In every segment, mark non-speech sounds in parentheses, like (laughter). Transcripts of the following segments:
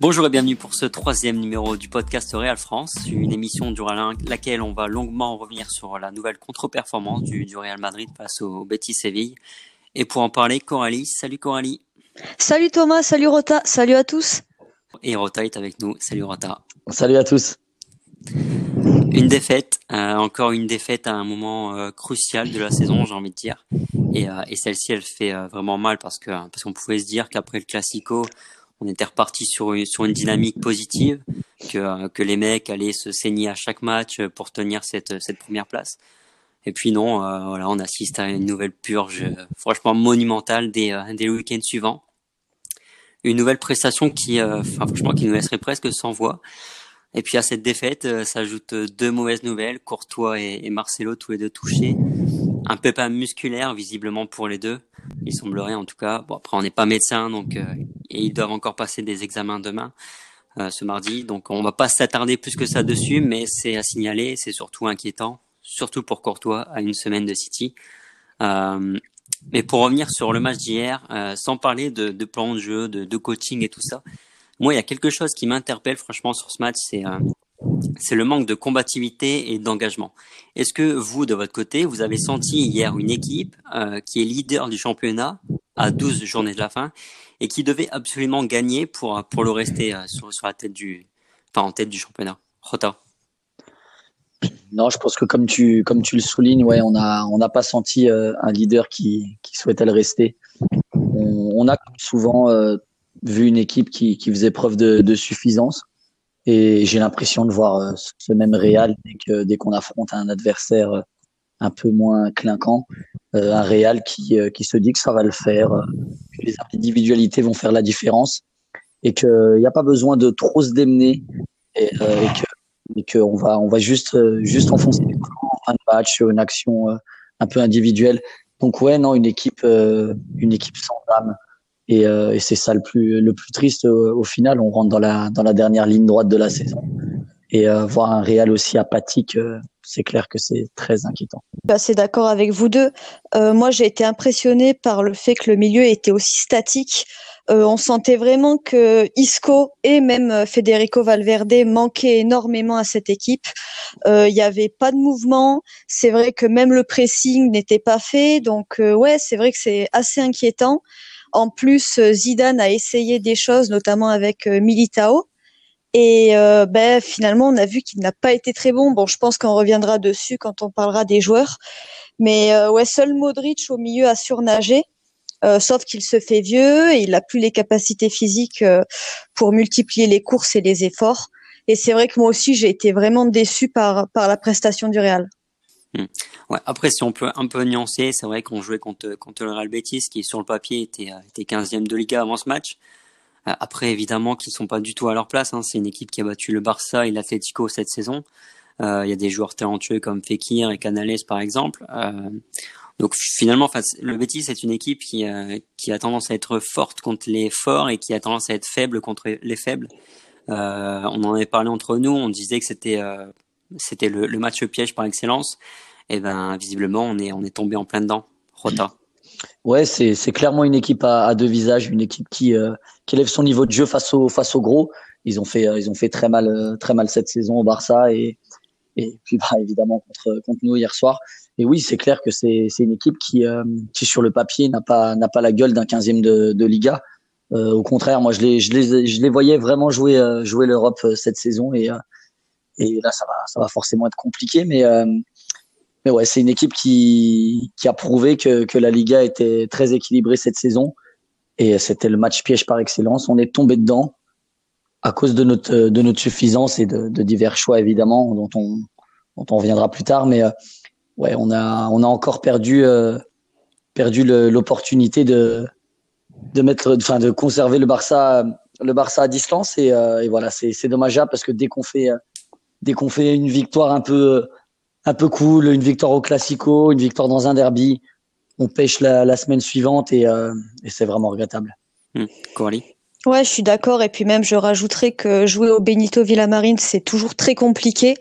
Bonjour et bienvenue pour ce troisième numéro du podcast Real France, une émission durant laquelle on va longuement revenir sur la nouvelle contre-performance du, Real Madrid face au Betis Séville. Et pour en parler, Coralie. Salut Coralie. Salut Thomas, salut Rota, salut à tous. Et Rota est avec nous. Salut Rota. Salut à tous. Une défaite, euh, encore une défaite à un moment euh, crucial de la saison, j'ai envie de dire. Et, euh, et celle-ci, elle fait vraiment mal parce que parce qu'on pouvait se dire qu'après le Classico, on était reparti sur une, sur une dynamique positive, que, que les mecs allaient se saigner à chaque match pour tenir cette, cette première place. Et puis non, euh, voilà, on assiste à une nouvelle purge franchement monumentale des, euh, des week-ends suivants. Une nouvelle prestation qui, euh, franchement, qui nous laisserait presque sans voix. Et puis à cette défaite s'ajoutent deux mauvaises nouvelles, Courtois et Marcelo tous les deux touchés un pépin musculaire visiblement pour les deux. Il semblerait en tout cas. Bon après on n'est pas médecin donc euh, et ils doivent encore passer des examens demain, euh, ce mardi. Donc on va pas s'attarder plus que ça dessus, mais c'est à signaler. C'est surtout inquiétant, surtout pour Courtois à une semaine de City. Euh, mais pour revenir sur le match d'hier, sans parler de, de, plan de jeu, de, de, coaching et tout ça, moi il y a quelque chose qui m'interpelle franchement sur ce match, c'est c'est le manque de combativité et d'engagement. Est-ce que vous, de votre côté, vous avez senti hier une équipe euh, qui est leader du championnat à 12 journées de la fin et qui devait absolument gagner pour, pour le rester euh, sur, sur, la tête du, enfin, en tête du championnat? Rota non, je pense que comme tu, comme tu le soulignes, ouais, on n'a on pas senti euh, un leader qui, qui souhaitait le rester. On, a souvent vu une équipe qui, qui faisait preuve de suffisance et j'ai l'impression de voir euh, ce même Real dès qu'on affronte un adversaire euh, un peu moins clinquant, euh, un Real qui, qui se dit que ça va le faire, que les individualités vont faire la différence et qu'il n'y a pas besoin de trop se démener et, et qu'on va on va juste juste enfoncer en fin de match une action un peu individuelle. Donc ouais non une équipe une équipe sans âme et, euh, et c'est ça le plus le plus triste au, final. On rentre dans la dans la dernière ligne droite de la saison et euh, voir un Real aussi apathique, euh, c'est clair que c'est très inquiétant. Bah, c'est d'accord avec vous deux. Euh, moi, j'ai été impressionné par le fait que le milieu était aussi statique. Euh, on sentait vraiment que Isco et même Federico Valverde manquaient énormément à cette équipe. Il n'y avait pas de mouvement. C'est vrai que même le pressing n'était pas fait. Donc ouais, c'est vrai que c'est assez inquiétant. En plus, euh, Zidane a essayé des choses, notamment avec euh, Militao. Et euh, ben, finalement, on a vu qu'il n'a pas été très bon. Bon, je pense qu'on reviendra dessus quand on parlera des joueurs. Mais ouais, seul Modric au milieu a surnagé. sauf qu'il se fait vieux et il n'a plus les capacités physiques pour multiplier les courses et les efforts. Et c'est vrai que moi aussi, j'ai été vraiment déçu par, par la prestation du Real. Hmm. Ouais, après, si on peut un peu nuancer, c'est vrai qu'on jouait contre, contre le Real Betis, qui sur le papier était, euh, était 15e de Liga avant ce match. Euh, après, évidemment, qu'ils sont pas du tout à leur place. Hein. C'est une équipe qui a battu le Barça et l'Atlético cette saison. Euh, il y a des joueurs talentueux comme Fekir et Canales, par exemple. Donc finalement, le Betis c'est une équipe qui, qui a tendance à être forte contre les forts et qui a tendance à être faible contre les faibles. on en avait parlé entre nous. On disait que c'était c'était le, le, match piège par excellence. Et ben visiblement on est on est tombé en plein dedans. Rota. Ouais, c'est clairement une équipe à, deux visages, une équipe qui euh, qui élève son niveau de jeu face au face au gros. Ils ont fait ils ont fait très mal euh, très mal cette saison au Barça et et puis bah, évidemment contre contre nous hier soir. Et oui, c'est clair que c'est une équipe qui euh, qui sur le papier n'a pas pas la gueule d'un 15e de, Liga. Euh, au contraire, moi je les je les je les voyais vraiment jouer jouer l'Europe cette saison et et là, ça va, ça va forcément être compliqué, mais euh, mais ouais, c'est une équipe qui qui a prouvé que que la Liga était très équilibrée cette saison. Et c'était le match piège par excellence. On est tombé dedans à cause de notre de notre suffisance et de, divers choix évidemment dont on dont on reviendra plus tard, mais euh, ouais, on a on a encore perdu euh, perdu l'opportunité de de mettre enfin de conserver le Barça le Barça à distance. Et, et voilà c'est dommageable parce que dès qu'on fait dès qu'on fait une victoire un peu un peu cool, une victoire au Classico, une victoire dans un derby, on pêche la, la semaine suivante et, euh, et c'est vraiment regrettable. Mmh. Coralie? Ouais, je suis d'accord. Et puis même, je rajouterais que jouer au Benito Villamarine, c'est toujours très compliqué.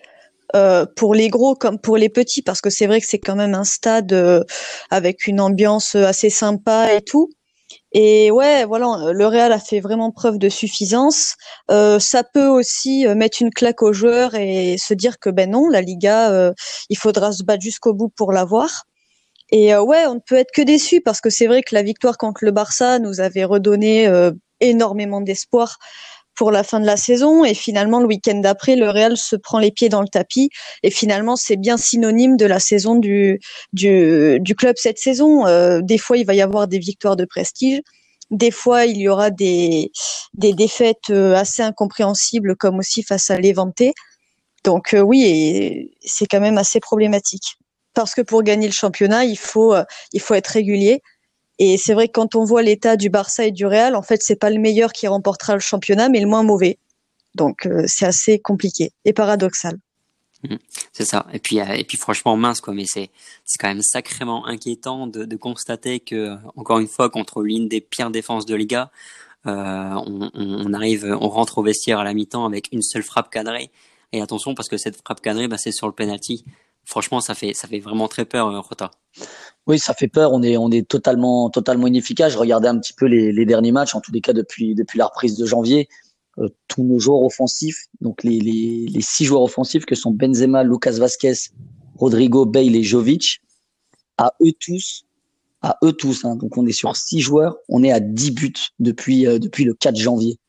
Euh, pour les gros comme pour les petits parce que c'est vrai que c'est quand même un stade euh, avec une ambiance assez sympa et tout Et ouais, voilà, le Real a fait vraiment preuve de suffisance. Euh, ça peut aussi euh, mettre une claque aux joueurs et se dire que ben non, la Liga, euh, il faudra se battre jusqu'au bout pour l'avoir. Et euh, ouais, on ne peut être que déçu parce que c'est vrai que la victoire contre le Barça nous avait redonné énormément d'espoir pour la fin de la saison. Et finalement, le week-end d'après, le Real se prend les pieds dans le tapis. Et finalement, c'est bien synonyme de la saison du, du, club cette saison. Euh, des fois, il va y avoir des victoires de prestige. Des fois, il y aura des, des défaites euh, assez incompréhensibles, comme aussi face à l'Evante. Donc euh, oui, c'est quand même assez problématique. Parce que pour gagner le championnat, il faut, il faut être régulier. Et c'est vrai que quand on voit l'état du Barça et du Real, en fait, c'est pas le meilleur qui remportera le championnat, mais le moins mauvais. Donc euh, c'est assez compliqué et paradoxal. Mmh, c'est ça. Et puis, euh, et puis franchement mince quoi. Mais c'est quand même sacrément inquiétant de, constater que encore une fois contre l'une des pires défenses de Liga, euh, on, on, arrive, on rentre au vestiaire à la mi-temps avec une seule frappe cadrée. Et attention parce que cette frappe cadrée, bah, c'est sur le penalty franchement, ça fait, ça fait vraiment très peur, euh, Rota. Oui, ça fait peur. On est, totalement, totalement inefficace. Je regardais un petit peu les, derniers matchs, en tous les cas depuis, la reprise de janvier. Euh, tous nos joueurs offensifs, donc les, six joueurs offensifs que sont Benzema, Lucas Vasquez, Rodrigo, Bale et Jovic, à eux tous, à eux tous. Hein, donc on est sur six joueurs, on est à 10 buts depuis, euh, depuis le 4 janvier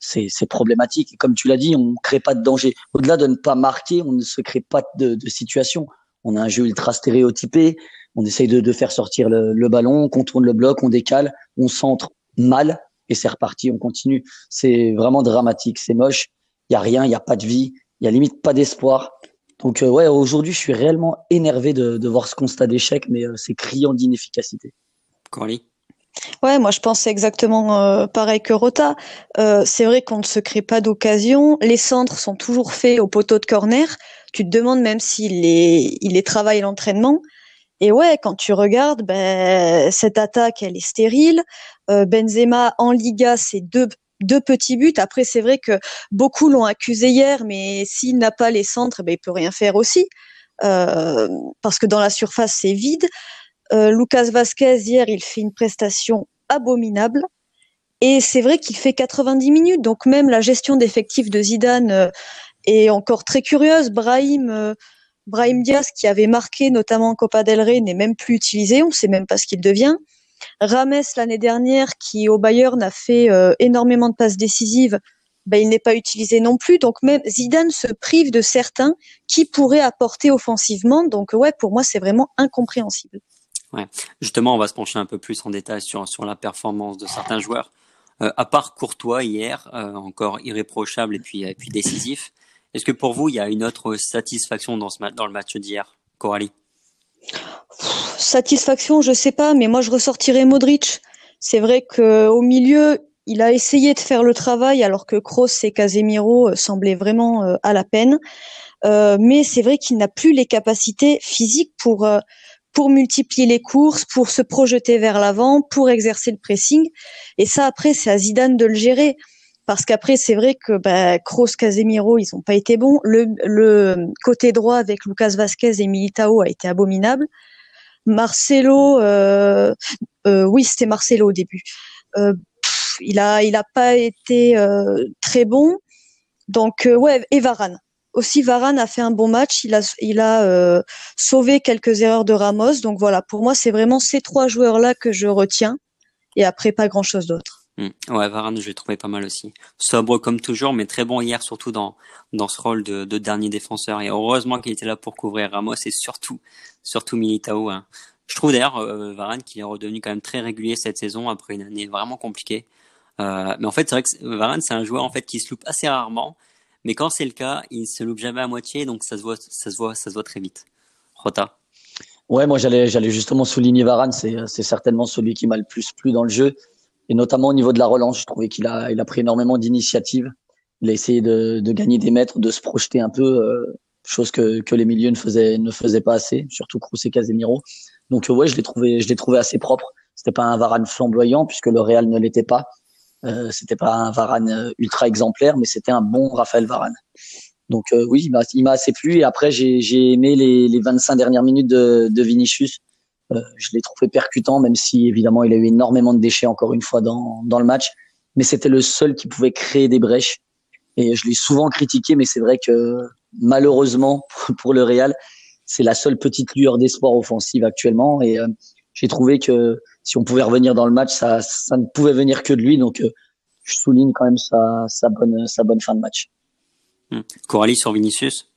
c'est problématique. Et comme tu l'as dit, on ne crée pas de danger. Au-delà de ne pas marquer, on ne se crée pas de, de, situation. On a un jeu ultra stéréotypé. On essaye de, de faire sortir le, le, ballon, on contourne le bloc, on décale, on centre mal et c'est reparti. On continue. C'est vraiment dramatique. C'est moche. Il y a rien. Il y a pas de vie. Il y a limite pas d'espoir. Donc euh, ouais, aujourd'hui, je suis réellement énervé de, de voir ce constat d'échec, mais euh, c'est criant d'inefficacité. Corley Ouais, moi je pense exactement euh, pareil que Rota. Euh, c'est vrai qu'on ne se crée pas d'occasion. Les centres sont toujours faits au poteau de corner. Tu te demandes même s'il les, il les travaille l'entraînement. Et ouais, quand tu regardes, ben, cette attaque, elle est stérile. Euh, Benzema en Liga, c'est deux, deux petits buts. Après, c'est vrai que beaucoup l'ont accusé hier, mais s'il n'a pas les centres, ben, il peut rien faire aussi. Euh, parce que dans la surface, c'est vide. Euh, Lucas Vasquez, hier, il fait une prestation abominable. Et c'est vrai qu'il fait 90 minutes. Donc même la gestion d'effectifs de Zidane euh, est encore très curieuse. Brahim, euh, Brahim Diaz, qui avait marqué notamment en Copa del Rey, n'est même plus utilisé. On ne sait même pas ce qu'il devient. Rames, l'année dernière, qui au Bayern a fait énormément de passes décisives, ben, il n'est pas utilisé non plus. Donc même Zidane se prive de certains qui pourraient apporter offensivement. Donc ouais, pour moi, c'est vraiment incompréhensible. Justement, on va se pencher un peu plus en détail sur, sur la performance de certains joueurs. Euh, à part Courtois hier, euh, encore irréprochable et puis, et puis décisif, est-ce que pour vous, il y a une autre satisfaction dans, ce dans le match d'hier, Coralie? Satisfaction, je sais pas, mais moi je ressortirais Modric. C'est vrai qu'au milieu, il a essayé de faire le travail alors que Kroos et Casemiro euh, semblaient vraiment euh, à la peine. Euh, mais c'est vrai qu'il n'a plus les capacités physiques pour pour multiplier les courses, pour se projeter vers l'avant, pour exercer le pressing. Et ça, après, c'est à Zidane de le gérer. Parce qu'après, c'est vrai que bah, Kroos, Casemiro, ils n'ont pas été bons. Le, le, côté droit avec Lucas Vasquez et Militao a été abominable. Marcelo, euh, euh, oui, c'était Marcelo au début. Euh, il a, il a pas été euh, très bon. Donc euh, ouais, et Varane aussi Varane a fait un bon match. Il a, il a euh, sauvé quelques erreurs de Ramos. Donc voilà, pour moi, c'est vraiment ces trois joueurs-là que je retiens. Et après, pas grand-chose d'autre. Mmh. Ouais, Varane, je l'ai trouvé pas mal aussi. Sobre comme toujours, mais très bon hier, surtout dans dans ce rôle de, de dernier défenseur. Et heureusement qu'il était là pour couvrir Ramos et surtout surtout Militao. Hein. Je trouve d'ailleurs euh, Varane qu'il est redevenu quand même très régulier cette saison après une année vraiment compliquée. Euh, mais en fait, c'est vrai que Varane, c'est un joueur en fait qui se loupe assez rarement mais quand c'est le cas, il se loupe jamais à moitié, donc ça se voit, ça se voit, ça se voit très vite. Rota. Ouais, moi j'allais, j'allais justement souligner Varane. C'est, certainement celui qui m'a le plus plu dans le jeu, et notamment au niveau de la relance. Je trouvais qu'il a, il a pris énormément d'initiatives. Il a essayé de, de gagner des mètres, de se projeter un peu, euh, chose que, que les milieux ne faisaient, ne faisaient pas assez, surtout Kroos et Casemiro. Donc ouais, je l'ai trouvé, je l'ai trouvé assez propre. C'était pas un Varane flamboyant puisque le Real ne l'était pas. Euh, c'était pas un Varane euh, ultra exemplaire, mais c'était un bon Raphaël Varane. Donc euh, oui, il m'a assez plu. Et après, j'ai aimé les, les 25 dernières minutes de, de Vinicius. Je l'ai trouvé percutant, même si évidemment il a eu énormément de déchets encore une fois dans, dans le match. Mais c'était le seul qui pouvait créer des brèches. Et je l'ai souvent critiqué, mais c'est vrai que malheureusement (laughs) pour le Real, c'est la seule petite lueur d'espoir offensive actuellement. Et euh, j'ai trouvé que si on pouvait revenir dans le match, ça, ça ne pouvait venir que de lui. Donc euh, je souligne quand même sa, sa, bonne, sa bonne fin de match. Hmm. Coralie sur Vinicius?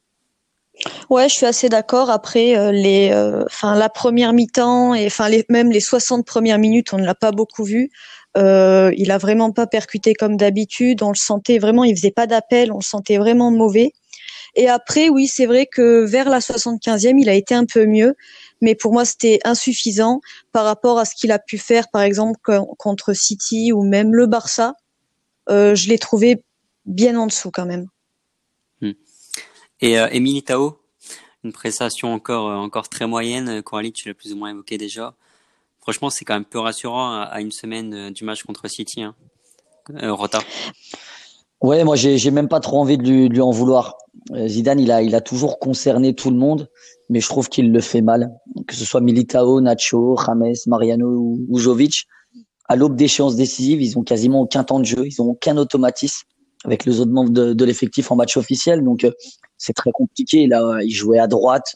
Ouais, je suis assez d'accord. Après, euh, les, euh, la première mi-temps et enfin, même les 60 premières minutes, on ne l'a pas beaucoup vu. Euh, il a vraiment pas percuté comme d'habitude. On le sentait vraiment, il faisait pas d'appel. On le sentait vraiment mauvais. Et après, oui, c'est vrai que vers la 75e, il a été un peu mieux. Mais pour moi, c'était insuffisant par rapport à ce qu'il a pu faire, par exemple, contre City ou même le Barça. Euh, je l'ai trouvé bien en dessous quand même. Et euh, Tao, une prestation encore euh, encore très moyenne. Coralie, tu l'as plus ou moins évoqué déjà. Franchement, c'est quand même peu rassurant à, une semaine euh, du match contre City. Hein. Euh. Ouais, moi j'ai même pas trop envie de lui, de lui, en vouloir. Euh, Zidane, il a il a toujours concerné tout le monde, mais je trouve qu'il le fait mal. Que ce soit Militao, Nacho, James, Mariano ou, Jovic, à l'aube d'échéances décisives, ils ont quasiment aucun temps de jeu, ils ont aucun automatisme avec les autres membres de, de l'effectif en match officiel. Donc c'est très compliqué. Là, il jouait à droite.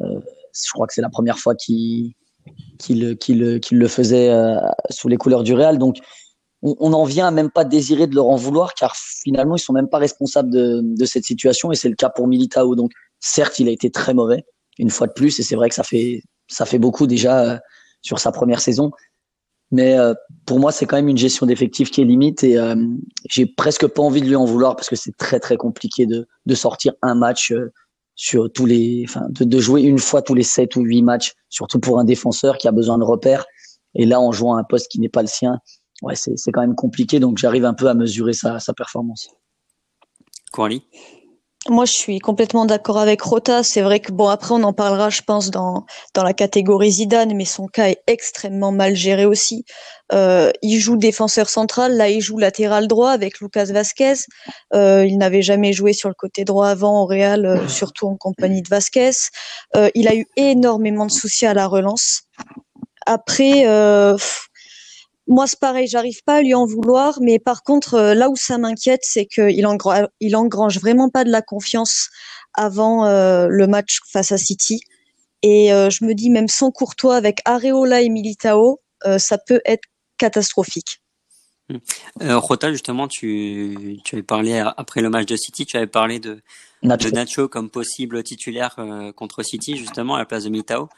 Euh, je crois que c'est la première fois qu'il le faisait euh, sous les couleurs du Real. Donc, on, on en vient à même pas désirer de leur en vouloir, car finalement, ils sont même pas responsables de, de cette situation. Et c'est le cas pour Militao. Donc, certes, il a été très mauvais une fois de plus, et c'est vrai que ça fait ça fait beaucoup déjà euh, sur sa première saison. Mais euh, pour moi, c'est quand même une gestion d'effectifs qui est limite et euh, j'ai presque pas envie de lui en vouloir parce que c'est très très compliqué de, de sortir un match euh, sur tous les, enfin, de, de, jouer une fois tous les sept ou huit matchs, surtout pour un défenseur qui a besoin de repères. Et là, en jouant un poste qui n'est pas le sien, ouais, c'est quand même compliqué. Donc, j'arrive un peu à mesurer sa, sa performance. Coralie? Moi, je suis complètement d'accord avec Rota. C'est vrai que bon, après, on en parlera, je pense, dans dans la catégorie Zidane, mais son cas est extrêmement mal géré aussi. Euh, il joue défenseur central, là, il joue latéral droit avec Lucas Vasquez. Euh, il n'avait jamais joué sur le côté droit avant au Real, euh, surtout en compagnie de Vasquez. Euh, il a eu énormément de soucis à la relance. Après, euh, moi, c'est pareil, j'arrive pas à lui en vouloir, mais par contre, euh, là où ça m'inquiète, c'est qu'il engrange, il engrange vraiment pas de la confiance avant euh, le match face à City. Et euh, je me dis, même sans Courtois, avec Areola et Militao, euh, ça peut être catastrophique. Euh, Rota, justement, tu, tu avais parlé après le match de City, tu avais parlé de Nacho, de Nacho comme possible titulaire contre City, justement, à la place de Militao.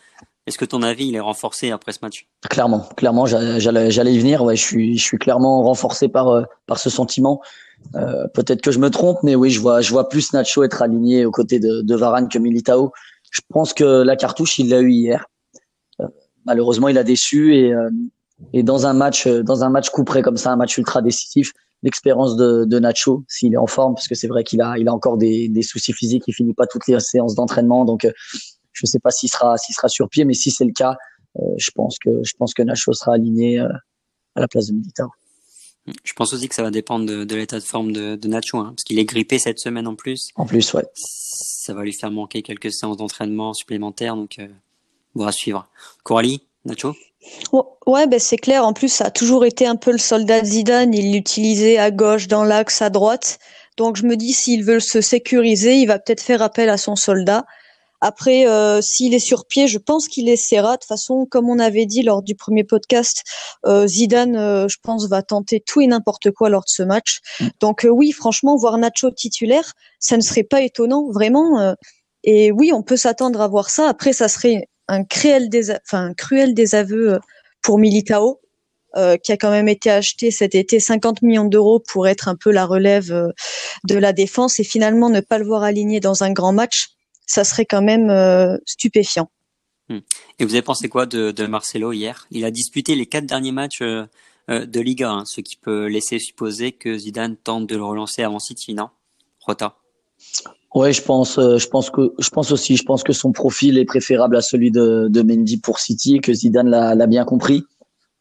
Est-ce que ton avis il est renforcé après ce match? Clairement, clairement, j'allais y venir. Ouais, je suis, je suis clairement renforcé par euh, par ce sentiment. Euh, Peut-être que je me trompe, mais oui, je vois, je vois plus Nacho être aligné aux côtés de, Varane que Militao. Je pense que la cartouche, il l'a eu hier. Euh, malheureusement, il a déçu et et dans un match, dans un match comme ça, un match ultra décisif, l'expérience de, de Nacho, s'il est en forme, parce que c'est vrai qu'il a, il a encore des, des soucis physiques, il finit pas toutes les séances d'entraînement, donc je ne sais pas s'il sera, s'il sera sur pied, mais si c'est le cas, euh, je pense que je pense que Nacho sera aligné euh, à la place de Militao. Je pense aussi que ça va dépendre de, de l'état de forme de, de Nacho, hein, parce qu'il est grippé cette semaine en plus. En plus, ouais. Ça va lui faire manquer quelques séances d'entraînement supplémentaires, donc euh, on va suivre. Coralie, Nacho? Ouais, ben c'est clair. En plus, ça a toujours été un peu le soldat de Zidane. Il l'utilisait à gauche, dans l'axe, à droite. Donc je me dis, s'il veut se sécuriser, il va peut-être faire appel à son soldat. Après, euh, s'il est sur pied, je pense qu'il essaiera. De toute façon, comme on avait dit lors du premier podcast, euh, Zidane, euh, je pense, va tenter tout et n'importe quoi lors de ce match. Mm. Donc oui, franchement, voir Nacho titulaire, ça ne serait pas étonnant, vraiment. et oui, on peut s'attendre à voir ça. Après, ça serait un cruel, enfin, un cruel désaveu pour Militao. qui a quand même été acheté cet été 50 millions d'euros pour être un peu la relève de la défense et finalement ne pas le voir aligné dans un grand match ça serait quand même euh, stupéfiant. Hmm. Et vous avez pensé quoi de, de, Marcelo hier? Il a disputé les quatre derniers matchs euh, euh, de Liga, hein, ce qui peut laisser supposer que Zidane tente de le relancer avant City, non? Rota? Ouais, je pense, je pense que, je pense aussi, je pense que son profil est préférable à celui de, de Mendy pour City et que Zidane l'a bien compris.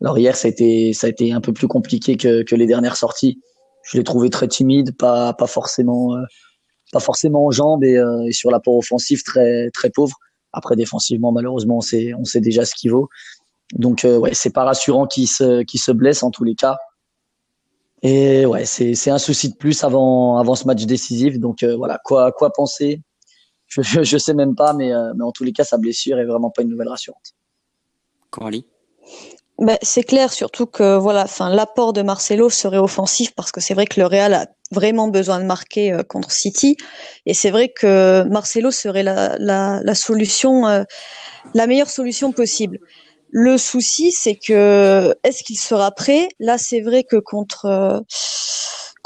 Alors hier, ça a été, ça a été un peu plus compliqué que, que les dernières sorties. Je l'ai trouvé très timide, pas, pas forcément, pas forcément en jambes et, euh, et sur l'apport offensif très très pauvre. Après, défensivement, malheureusement, on sait, on sait déjà ce qu'il vaut. Donc, euh, ouais, c'est pas rassurant qu'il se, qu'il se blesse en tous les cas. Et ouais, c'est, c'est un souci de plus avant, avant ce match décisif. Donc, euh, voilà, quoi, quoi penser? Je, je, sais même pas, mais, euh, mais en tous les cas, sa blessure est vraiment pas une nouvelle rassurante. Coralie? Ben, c'est clair, surtout que voilà, enfin l'apport de Marcelo serait offensif parce que c'est vrai que le Real a vraiment besoin de marquer euh, contre City et c'est vrai que Marcelo serait la, la, la solution, euh, la meilleure solution possible. Le souci, c'est que est-ce qu'il sera prêt? Là, c'est vrai que contre euh,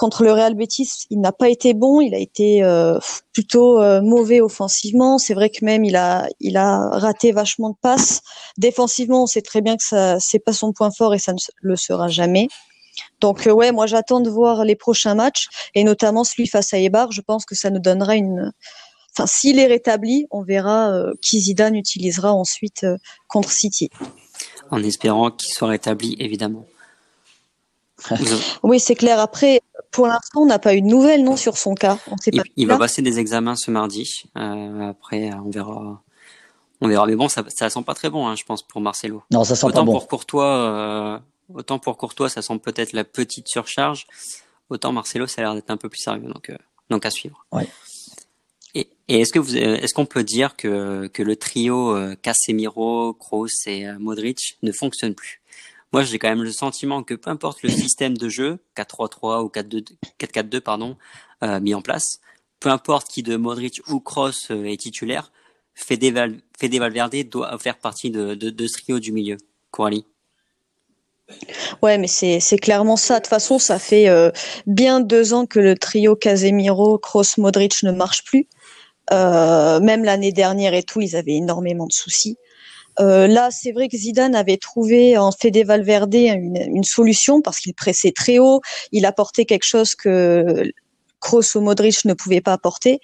contre le Real Betis, il n'a pas été bon, il a été euh, plutôt euh, mauvais offensivement. C'est vrai que même il a il a raté vachement de passes. Défensivement, on sait très bien que ça c'est pas son point fort et ça ne le sera jamais. Donc euh, ouais, moi j'attends de voir les prochains matchs et notamment celui face à Eibar. Je pense que ça nous donnera une Enfin, s'il est rétabli, on verra qui Zidane utilisera ensuite contre City. En espérant qu'il soit rétabli, évidemment. Oui, c'est clair. Après, pour l'instant, on n'a pas eu de nouvelles, non, sur son cas. On sait il, pas il va passer des examens ce mardi. Euh, après, on verra. On verra. Mais bon, ça, ça sent pas très bon, hein, je pense, pour Marcelo. Non, ça sent autant pas bon. Pour Courtois, euh, autant pour Courtois, ça sent peut-être la petite surcharge. Autant Marcelo, ça a l'air d'être un peu plus sérieux. Donc, euh, donc à suivre. Ouais. Et, et est-ce que vous, est-ce qu'on peut dire que que le trio Casemiro, Kroos et Modric ne fonctionne plus? Moi j'ai quand même le sentiment que peu importe le système de jeu, 4-3-3 ou 4-4-2 pardon, euh, mis en place, peu importe qui de Modric ou Kroos euh, est titulaire, Fede, Val Fede Valverde doit faire partie de, ce trio du milieu. Coralie Ouais, mais c'est clairement ça. De toute façon, ça fait euh, bien deux ans que le trio Casemiro, Kroos, Modric ne marche plus. Même l'année dernière et tout, ils avaient énormément de soucis. Euh, là, c'est vrai que Zidane avait trouvé en Fede Valverde une, une solution parce qu'il pressait très haut, il apportait quelque chose que Kroos ou Modric ne pouvaient pas apporter.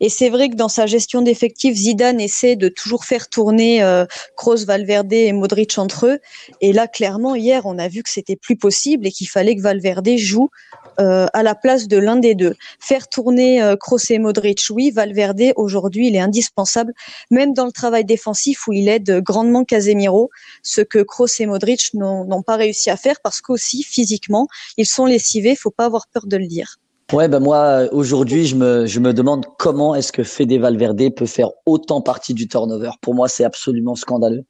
Et c'est vrai que dans sa gestion d'effectifs, Zidane essaie de toujours faire tourner euh, Kroos, Valverde et Modric entre eux. Et là, clairement, hier, on a vu que c'était plus possible et qu'il fallait que Valverde joue euh, à la place de l'un des deux. Faire tourner euh, Kroos et Modric, oui, Valverde, aujourd'hui, il est indispensable, même dans le travail défensif où il aide grandement Casemiro, ce que Kroos et Modric n'ont pas réussi à faire parce qu'aussi, physiquement, ils sont lessivés, faut pas avoir peur de le dire. Ouais, ben moi aujourd'hui je me je me demande comment est-ce que Fede Valverde peut faire autant partie du turnover. Pour moi, c'est absolument scandaleux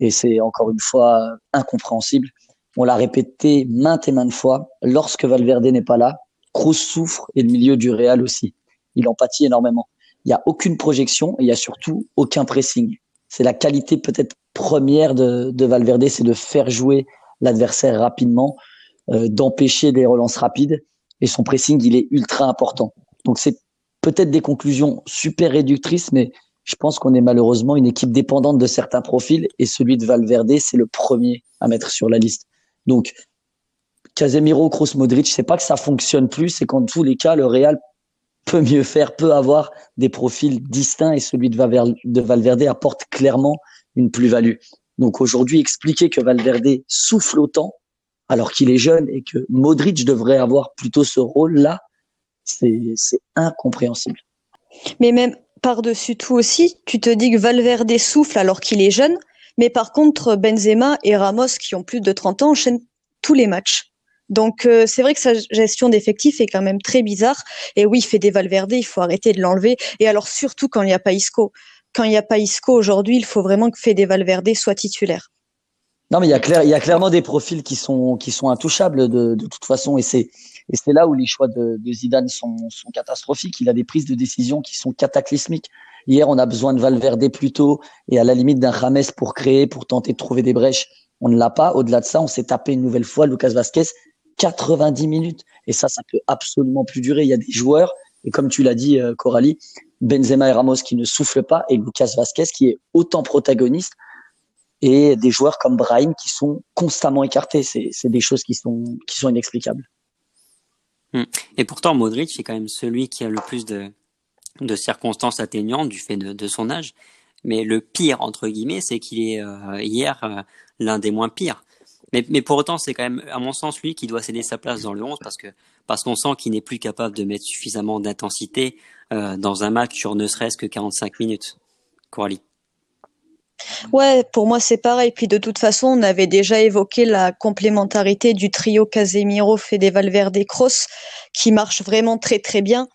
et c'est encore une fois incompréhensible. On l'a répété maintes et maintes fois. Lorsque Valverde n'est pas là, Kroos souffre et le milieu du Real aussi. Il en pâtit énormément. Il n'y a aucune projection et il y a surtout aucun pressing. C'est la qualité peut-être première de, de Valverde, c'est de faire jouer l'adversaire rapidement, euh, d'empêcher des relances rapides et son pressing, il est ultra important. Donc c'est peut-être des conclusions super réductrices, mais je pense qu'on est malheureusement une équipe dépendante de certains profils et celui de Valverde, c'est le premier à mettre sur la liste. Donc Casemiro, Kroos, Modric, c'est pas que ça fonctionne plus, c'est qu'en tous les cas, le Real peut mieux faire, peut avoir des profils distincts et celui de Valverde apporte clairement une plus-value. Donc aujourd'hui, expliquer que Valverde souffle autant, alors qu'il est jeune et que Modric devrait avoir plutôt ce rôle-là, c'est incompréhensible. Mais même par-dessus tout aussi, tu te dis que Valverde souffle alors qu'il est jeune, mais par contre Benzema et Ramos qui ont plus de 30 ans enchaînent tous les matchs. Donc euh, c'est vrai que sa gestion d'effectifs est quand même très bizarre. Et oui, il fait des il faut arrêter de l'enlever. Et alors surtout quand il n'y a pas Isco. Quand il n'y a pas Isco aujourd'hui, il faut vraiment que Fede Valverde soit titulaire. Non, mais il y a il y a clairement des profils qui sont qui sont intouchables de, de toute façon, et c'est et c'est là où les choix de, de Zidane sont, sont catastrophiques. Il a des prises de décision qui sont cataclysmiques. Hier, on a besoin de Valverde plus tôt et à la limite d'un Rames pour créer, pour tenter de trouver des brèches. On ne l'a pas. Au-delà de ça, on s'est tapé une nouvelle fois Lucas Vasquez 90 minutes et ça, ça peut absolument plus durer. Il y a des joueurs et comme tu l'as dit, euh, Coralie, Benzema et Ramos qui ne soufflent pas et Lucas Vasquez qui est autant protagoniste et des joueurs comme Brahim qui sont constamment écartés. C'est, c'est des choses qui sont, qui sont inexplicables. Hmm. Et pourtant, Modric est quand même celui qui a le plus de, de circonstances atteignantes du fait de, son âge. Mais le pire, entre guillemets, c'est qu'il est euh, hier euh, l'un des moins pires. Mais, mais pour autant, c'est quand même, à mon sens, lui qui doit céder sa place dans le 11 parce que parce qu'on sent qu'il n'est plus capable de mettre suffisamment d'intensité euh, dans un match sur ne serait-ce que 45 minutes. Coralie. Ouais, pour moi c'est pareil. Puis de toute façon, on avait déjà évoqué la complémentarité du trio Casemiro, Fede Valverde, Kroos, qui marche vraiment très très bien.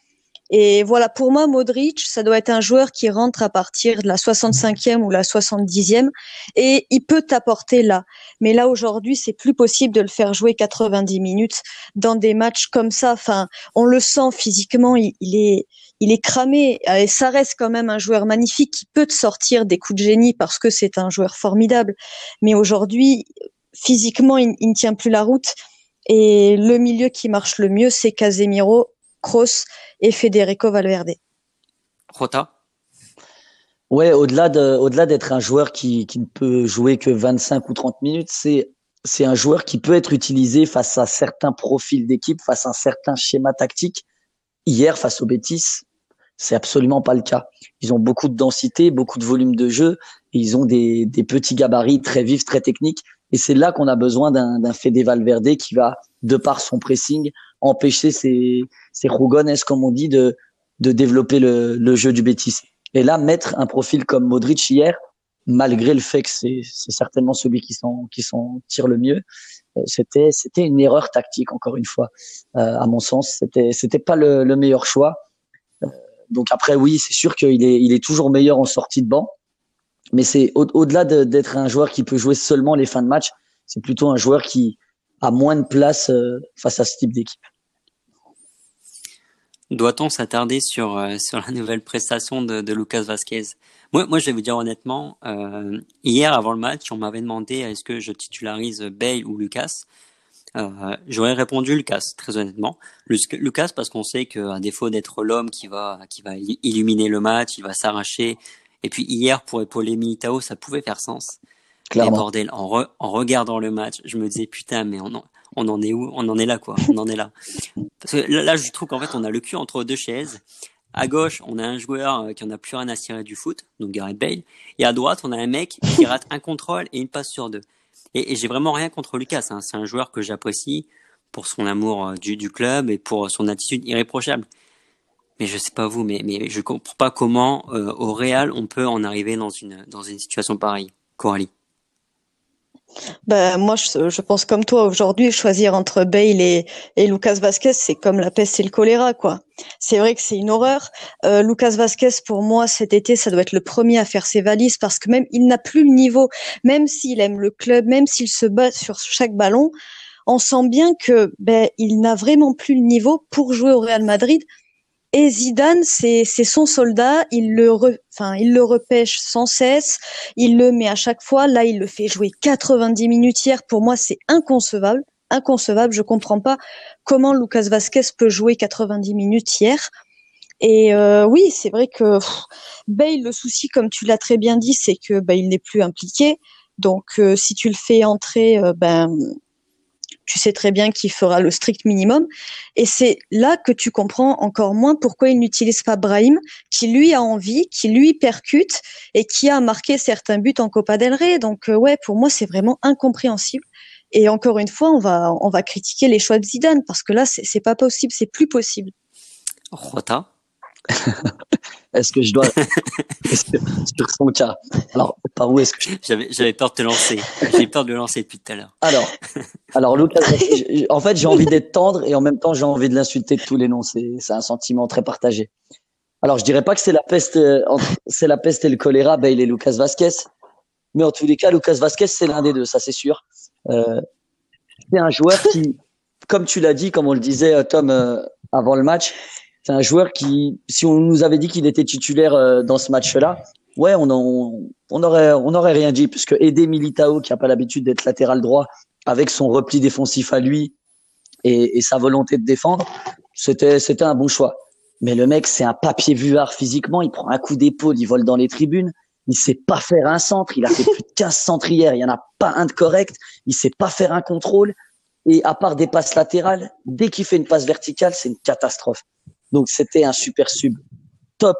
Et voilà, pour moi, Modric, ça doit être un joueur qui rentre à partir de la 65e ou la 70e et il peut t'apporter là. Mais là, aujourd'hui, c'est plus possible de le faire jouer 90 minutes dans des matchs comme ça. Enfin, on le sent physiquement, il, est, il est cramé et ça reste quand même un joueur magnifique qui peut te sortir des coups de génie parce que c'est un joueur formidable. Mais aujourd'hui, physiquement, il, il ne tient plus la route. Et le milieu qui marche le mieux, c'est Casemiro Kroos et Federico Valverde. Rota? Ouais, au-delà de, au-delà d'être un joueur qui, qui ne peut jouer que 25 ou 30 minutes, c'est, c'est un joueur qui peut être utilisé face à certains profils d'équipe, face à un certain schéma tactique. Hier, face aux Betis, c'est absolument pas le cas. Ils ont beaucoup de densité, beaucoup de volume de jeu, et ils ont des, des petits gabarits très vifs, très techniques. Et c'est là qu'on a besoin d'un, d'un Fede Valverde qui va, de par son pressing, empêcher ces, ces rougones, comme on dit, de, de développer le, le jeu du Bétis. Et là, mettre un profil comme Modric hier, malgré le fait que c'est, certainement celui qui s'en, qui s'en tire le mieux, euh, c'était, c'était une erreur tactique, encore une fois. Euh, à mon sens, c'était, c'était pas le, le meilleur choix. Euh, donc après, oui, c'est sûr qu'il est, il est toujours meilleur en sortie de banc. Mais c'est au, au-delà de, d'être un joueur qui peut jouer seulement les fins de match, c'est plutôt un joueur qui, a moins de place euh, face à ce type d'équipe. Doit-on s'attarder sur euh, (laughs) sur la nouvelle prestation de, Lucas Vasquez? Moi, moi, je vais vous dire honnêtement, euh, hier avant le match, on m'avait demandé est-ce que je titularise Bale ou Lucas? J'aurais répondu Lucas, très honnêtement. Lucas parce qu'on sait qu'à défaut d'être l'homme qui va qui va illuminer le match, il va s'arracher. Et puis hier pour épauler Militao, ça pouvait faire sens. Clairement. bordel, en, regardant le match, je me disais putain, mais on en, on en est où? On en est là, quoi. On en est là. Parce que là, je trouve qu'en fait, on a le cul entre deux chaises. À gauche, on a un joueur euh, qui en a plus rien à cirer du foot, donc Gareth Bale. Et à droite, on a un mec qui rate un contrôle et une passe sur deux. Et, j'ai vraiment rien contre Lucas. Hein. C'est un joueur que j'apprécie pour son amour euh, du, club et pour son attitude irréprochable. Mais je sais pas vous, mais, mais je comprends pas comment euh, au Real on peut en arriver dans une dans une situation pareille. Coralie. Ben, moi, je, je, pense comme toi. Aujourd'hui, choisir entre Bale et, et Lucas Vasquez, c'est comme la peste et le choléra, quoi. C'est vrai que c'est une horreur. Euh, Lucas Vasquez, pour moi, cet été, ça doit être le premier à faire ses valises parce que même il n'a plus le niveau, même s'il aime le club, même s'il se bat sur chaque ballon, on sent bien que ben, il n'a vraiment plus le niveau pour jouer au Real Madrid et Zidane, c'est son soldat, il le, enfin, il le repêche sans cesse, il le met à chaque fois. Là, il le fait jouer 90 minutes hier. Pour moi, c'est inconcevable, inconcevable. Je comprends pas comment Lucas Vasquez peut jouer 90 minutes hier. Et euh, oui, c'est vrai que Bale, le souci, comme tu l'as très bien dit, c'est que bah, il n'est plus impliqué. Donc, euh, si tu le fais entrer, euh, ben tu sais très bien qu'il fera le strict minimum. Et c'est là que tu comprends encore moins pourquoi il n'utilise pas Brahim, qui lui a envie, qui lui percute et qui a marqué certains buts en Copa del Rey. Donc euh, ouais, pour moi c'est vraiment incompréhensible. Et encore une fois, on va on va critiquer les choix de Zidane parce que là c'est pas possible, c'est plus possible. Rota (laughs) est-ce que je dois (laughs) sur son cas Alors par où est-ce que j'avais j'avais peur de te lancer. J'ai peur de le lancer depuis tout à l'heure. Alors (laughs) alors Lucas, en fait j'ai envie d'être tendre et en même temps j'ai envie de l'insulter de tous les noms. C'est c'est un sentiment très partagé. Alors je dirais pas que c'est la peste euh, c'est la peste et le choléra, Bale et Lucas Vasquez, mais en tous les cas Lucas Vasquez c'est l'un des deux, ça c'est sûr. Euh, c'est un joueur qui, comme tu l'as dit, comme on le disait euh, Tom euh, avant le match, c'est un joueur qui, si on nous avait dit qu'il était titulaire euh, dans ce match-là, ouais, on, on aurait, rien dit, puisque aider Militao, qui a pas l'habitude d'être latéral droit, avec son repli défensif à lui et, sa volonté de défendre, c'était, un bon choix. Mais le mec, c'est un papier vuard physiquement. Il prend un coup d'épaule, il vole dans les tribunes. Il sait pas faire un centre. Il a fait plus de 15 centres hier. Il y en a pas un de correct. Il sait pas faire un contrôle. Et à part des passes latérales, dès qu'il fait une passe verticale, c'est une catastrophe. Donc c'était un super sub top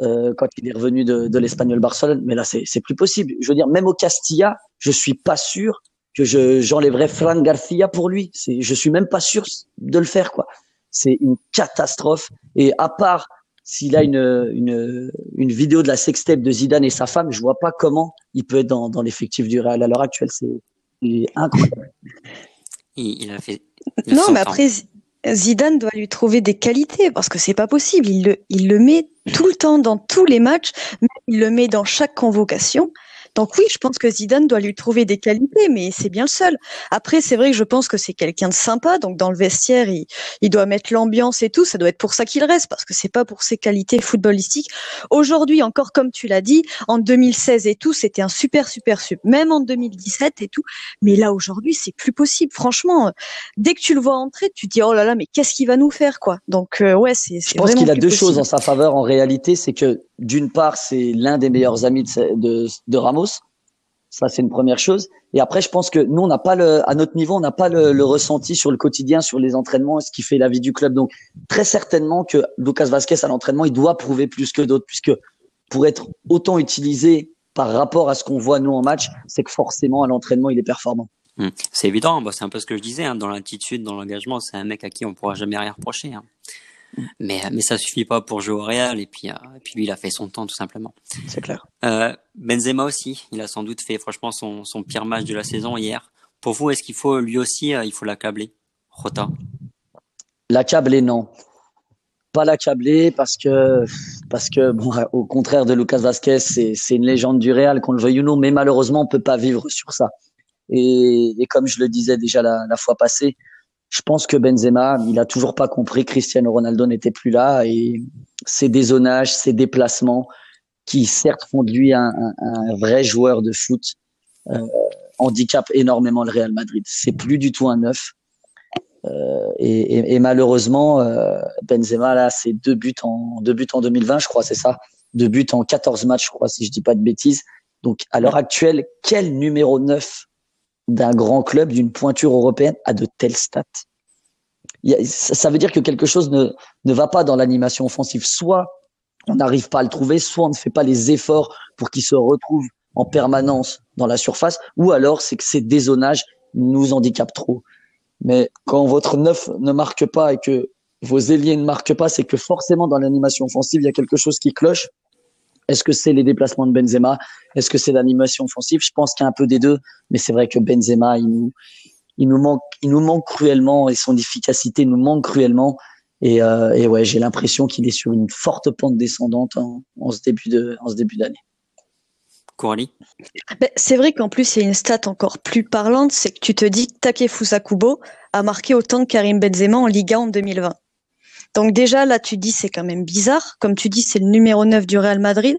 euh, quand il est revenu de, de l'Espagnol Barcelone. Mais là, c'est plus possible. Je veux dire, même au Castilla, je suis pas sûr que je j'enlèverais Fran Garcia pour lui. C'est, je suis même pas sûr de le faire quoi. C'est une catastrophe. Et à part s'il a une, une, une vidéo de la sextape de Zidane et sa femme, je vois pas comment il peut être dans, dans l'effectif du Real à l'heure actuelle. C'est incroyable. Il, a fait. non, mais après, Zidane doit lui trouver des qualités parce que c'est pas possible. Il le, il le met tout le temps dans tous les matchs, il le met dans chaque convocation. Donc oui, je pense que Zidane doit lui trouver des qualités, mais c'est bien le seul. Après, c'est vrai que je pense que c'est quelqu'un de sympa, donc dans le vestiaire, il, il doit mettre l'ambiance et tout. Ça doit être pour ça qu'il reste, parce que c'est pas pour ses qualités footballistiques. Aujourd'hui, encore comme tu l'as dit, en 2016 et tout, c'était un super super super. Même en 2017 et tout, mais là aujourd'hui, c'est plus possible. Franchement, dès que tu le vois entrer, tu te dis oh là là, mais qu'est-ce qu'il va nous faire quoi? Donc euh, ouais, c'est. Je pense qu'il a deux choses en sa faveur en réalité, c'est que d'une part, c'est l'un des meilleurs amis de, Ramos. Ça, c'est une première chose. Et après, je pense que nous, on n'a pas le, à notre niveau, on n'a pas le, ressenti sur le quotidien, sur les entraînements, ce qui fait la vie du club. Donc, très certainement que Lucas Vasquez à l'entraînement, il doit prouver plus que d'autres, puisque pour être autant utilisé par rapport à ce qu'on voit nous en match, c'est que forcément à l'entraînement, il est performant. Hum. C'est évident, bah, c'est un peu ce que je disais, hein, dans l'attitude, dans l'engagement, c'est un mec à qui on pourra jamais rien reprocher. Hein. Mais, mais ça suffit pas pour jouer au Real. Et puis, euh, et puis lui, il a fait son temps tout simplement. C'est clair. Euh, Benzema aussi, il a sans doute fait franchement son, son pire match de la saison hier. Pour vous, est-ce qu'il faut lui aussi, euh, il faut l'accabler, Rota? L'accabler, non. Pas l'accabler parce que parce que bon, au contraire de Lucas Vasquez, c'est c'est une légende du Real qu'on le veuille ou non, mais malheureusement, on peut pas vivre sur ça. Et, et comme je le disais déjà la, la fois passée, je pense que Benzema, il a toujours pas compris Cristiano Ronaldo n'était plus là et ses dézonages, ses déplacements, qui certes font de lui un, un, un vrai joueur de foot, euh, handicapent énormément le Real Madrid. C'est plus du tout un neuf. Euh, et, et, et, malheureusement, euh, Benzema là, c'est deux buts en deux buts en 2020, je crois, c'est ça, deux buts en 14 matchs, je crois, si je dis pas de bêtises. Donc à l'heure actuelle, quel numéro 9 d'un grand club, d'une pointure européenne, à de telles stats. ça veut dire que quelque chose ne, ne va pas dans l'animation offensive. Soit on n'arrive pas à le trouver, soit on ne fait pas les efforts pour qu'il se retrouve en permanence dans la surface, ou alors c'est que ces dézonages nous handicapent trop. Mais quand votre neuf ne marque pas et que vos ailiers ne marquent pas, c'est que forcément dans l'animation offensive, il y a quelque chose qui cloche. Est-ce que c'est les déplacements de Benzema? Est-ce que c'est l'animation offensive? Je pense qu'il y a un peu des deux, mais c'est vrai que Benzema, il nous, il nous manque, il nous manque cruellement et son efficacité nous manque cruellement. Et, euh, et ouais, j'ai l'impression qu'il est sur une forte pente descendante en, en ce début de, en ce début d'année. Coralie? Ben, C'est vrai qu'en plus, il y a une stat encore plus parlante, c'est que tu te dis que Takefusa Kubo a marqué autant que Karim Benzema en Liga en 2020. Donc déjà, là, tu dis, c'est quand même bizarre. Comme tu dis, c'est le numéro 9 du Real Madrid.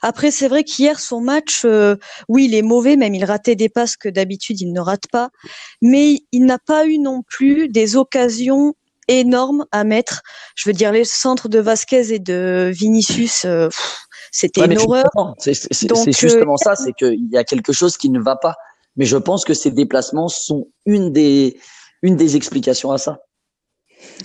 Après, c'est vrai qu'hier, son match, euh, oui, il est mauvais, même il ratait des passes que d'habitude, il ne rate pas. Mais il n'a pas eu non plus des occasions énormes à mettre. Je veux dire, les centres de Vasquez et de Vinicius, euh, c'était ouais, une horreur. C'est justement euh, ça, c'est qu'il y a quelque chose qui ne va pas. Mais je pense que ces déplacements sont une des, une des explications à ça.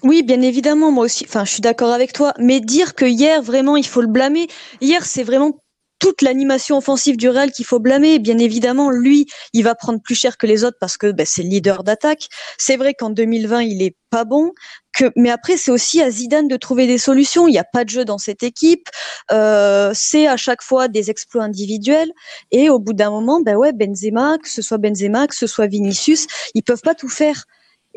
Oui, bien évidemment, moi aussi. Enfin, je suis d'accord avec toi. Mais dire que hier, vraiment, il faut le blâmer. Hier, c'est vraiment toute l'animation offensive du Real qu'il faut blâmer. Bien évidemment, lui, il va prendre plus cher que les autres parce que ben, c'est le leader d'attaque. C'est vrai qu'en 2020, il est pas bon. Mais après, c'est aussi à Zidane de trouver des solutions. Il n'y a pas de jeu dans cette équipe. Euh, c'est à chaque fois des exploits individuels. Et au bout d'un moment, ben ouais, Benzema, que ce soit Benzema, que ce soit Vinicius, ils peuvent pas tout faire.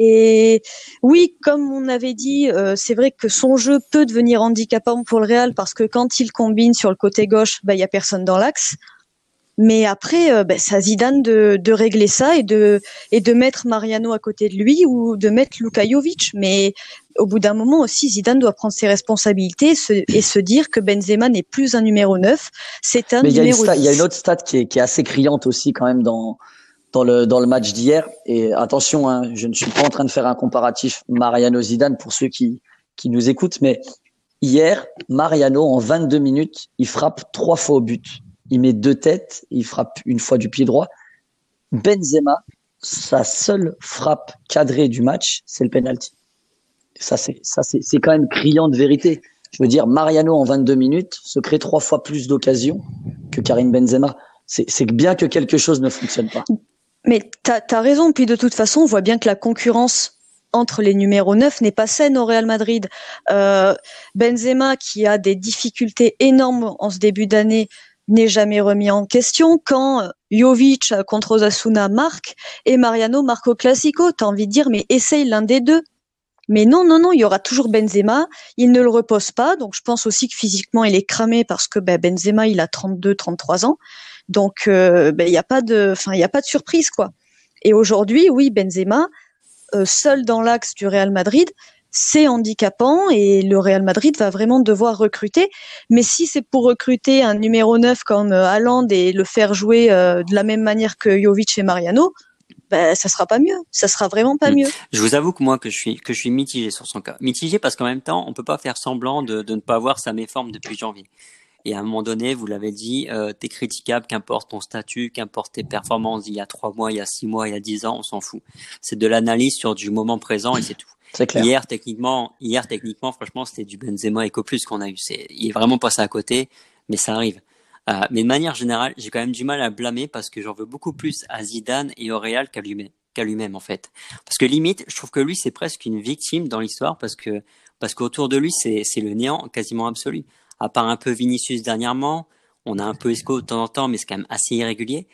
Et oui, comme on avait dit, euh, c'est vrai que son jeu peut devenir handicapant pour le Real parce que quand il combine sur le côté gauche, il bah, y a personne dans l'axe. Mais après, euh, bah, c'est à Zidane de, de, régler ça et de, et de mettre Mariano à côté de lui ou de mettre Luka Jovic. Mais au bout d'un moment aussi, Zidane doit prendre ses responsabilités et se, et se dire que Benzema n'est plus un numéro 9, c'est un Mais numéro Il y a une autre stat qui est, qui est assez criante aussi quand même dans, dans le dans le match d'hier. Et attention, hein, je ne suis pas en train de faire un comparatif Mariano Zidane pour ceux qui qui nous écoutent, mais hier Mariano en 22 minutes, il frappe trois fois au but. Il met deux têtes, il frappe une fois du pied droit. Benzema, sa seule frappe cadrée du match, c'est le penalty. Ça c'est ça c'est c'est quand même criant de vérité. Je veux dire, Mariano en 22 minutes se crée trois fois plus d'occasions que Karim Benzema. C'est bien que quelque chose ne fonctionne pas. Mais tu as, raison. Puis de toute façon, on voit bien que la concurrence entre les numéros 9 n'est pas saine au Real Madrid. Euh, Benzema, qui a des difficultés énormes en ce début d'année, n'est jamais remis en question quand Jovic contre Osasuna marque et Mariano marque au Classico. T'as envie de dire, mais essaye l'un des deux. Mais non, non, non, il y aura toujours Benzema. Il ne le repose pas. Donc, je pense aussi que physiquement, il est cramé parce que ben, Benzema, il a 32, 33 ans. Donc, euh, ben, il n'y a pas de, enfin, il n'y a pas de surprise, quoi. Et aujourd'hui, oui, Benzema, euh, seul dans l'axe du Real Madrid, c'est handicapant et le Real Madrid va vraiment devoir recruter. Mais si c'est pour recruter un numéro 9 comme euh, Haaland et le faire jouer euh, de la même manière que Jovic et Mariano, ben, ça sera pas mieux. Ça sera vraiment pas mm. mieux. Je vous avoue que moi, que je suis, que je suis mitigé sur son cas. Mitigé parce qu'en même temps, on peut pas faire semblant de, de ne pas voir sa méforme depuis janvier. Et à un moment donné, vous l'avez dit, euh, t'es critiquable, qu'importe ton statut, qu'importe tes performances il y a trois mois, il y a six mois, il y a dix ans, on s'en fout. C'est de l'analyse sur du moment présent et c'est tout. (laughs) Clair. Hier, techniquement, hier, techniquement, franchement, c'était du Benzema et plus qu'on a eu. C'est, il est vraiment passé à côté, mais ça arrive. Euh, mais de manière générale, j'ai quand même du mal à blâmer parce que j'en veux beaucoup plus à Zidane et au Real qu'à lui-même, qu'à lui-même en fait. Parce que limite, je trouve que lui c'est presque une victime dans l'histoire parce que parce qu'autour de lui c'est c'est le néant quasiment absolu à part un peu Vinicius dernièrement, on a un peu Esco de temps en temps, mais c'est quand même assez irrégulier.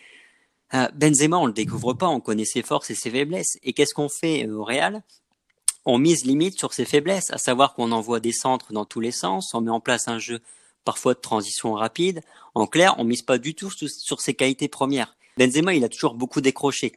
Euh, Benzema, on le découvre pas, on connaît ses forces et ses faiblesses. Et qu'est-ce qu'on fait euh, au Real? On mise limite sur ses faiblesses, à savoir qu'on envoie des centres dans tous les sens, on met en place un jeu parfois de transition rapide. En clair, on mise pas du tout sur ses qualités premières. Benzema, il a toujours beaucoup décroché.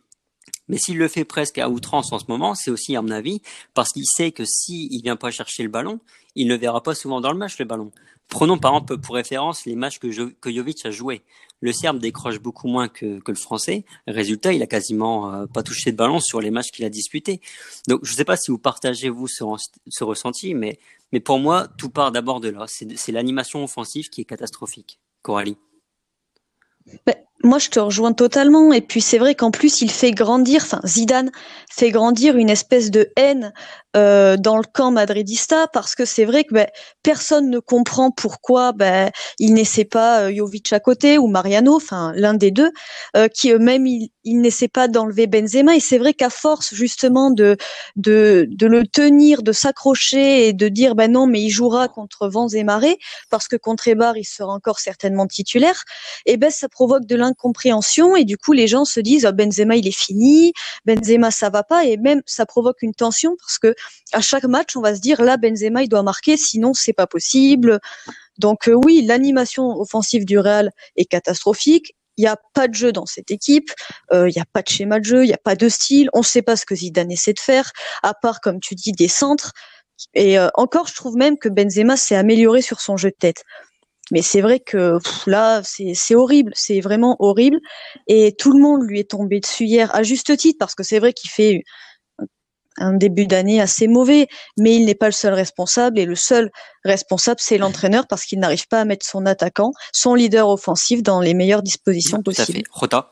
Mais s'il le fait presque à outrance en ce moment, c'est aussi, à mon avis, parce qu'il sait que s'il ne vient pas chercher le ballon, il ne verra pas souvent dans le match le ballon. Prenons par exemple pour référence les matchs que, Jovic a joués. Le Serbe décroche beaucoup moins que, le Français. Résultat, il a quasiment euh, pas touché de ballon sur les matchs qu'il a disputés. Donc, je ne sais pas si vous partagez vous ce, ressenti, mais, mais pour moi, tout part d'abord de là. C'est l'animation offensive qui est catastrophique. Coralie? Ben, moi, je te rejoins totalement. Et puis, c'est vrai qu'en plus, il fait grandir, enfin, Zidane fait grandir une espèce de haine euh, dans le camp madridista parce que c'est vrai que ben, personne ne comprend pourquoi ben, il n'essaie pas euh, Jovic à côté ou Mariano, enfin, l'un des deux, euh, qui eux-mêmes, il, il n'essaie pas d'enlever Benzema. Et c'est vrai qu'à force, justement, de, de, le tenir, de s'accrocher et de dire, ben non, mais il jouera contre vents et marées parce que contre Ebar, il sera encore certainement titulaire, et ben, ça provoque de incompréhension et du coup les gens se disent oh, Benzema il est fini, Benzema ça va pas et même ça provoque une tension parce que à chaque match on va se dire là Benzema il doit marquer sinon c'est pas possible. Donc euh, oui, l'animation offensive du Real est catastrophique. Il n'y a pas de jeu dans cette équipe, euh, il n'y a pas de schéma de jeu, il n'y a pas de style, on ne sait pas ce que Zidane essaie de faire, à part, comme tu dis, des centres. Et euh, encore, je trouve même que Benzema s'est amélioré sur son jeu de tête. Mais c'est vrai que là, c'est horrible, c'est vraiment horrible. Et tout le monde lui est tombé dessus hier, à juste titre, parce que c'est vrai qu'il fait un début d'année assez mauvais, mais il n'est pas le seul responsable. Et le seul responsable, c'est l'entraîneur, parce qu'il n'arrive pas à mettre son attaquant, son leader offensif, dans les meilleures dispositions possibles. Rota?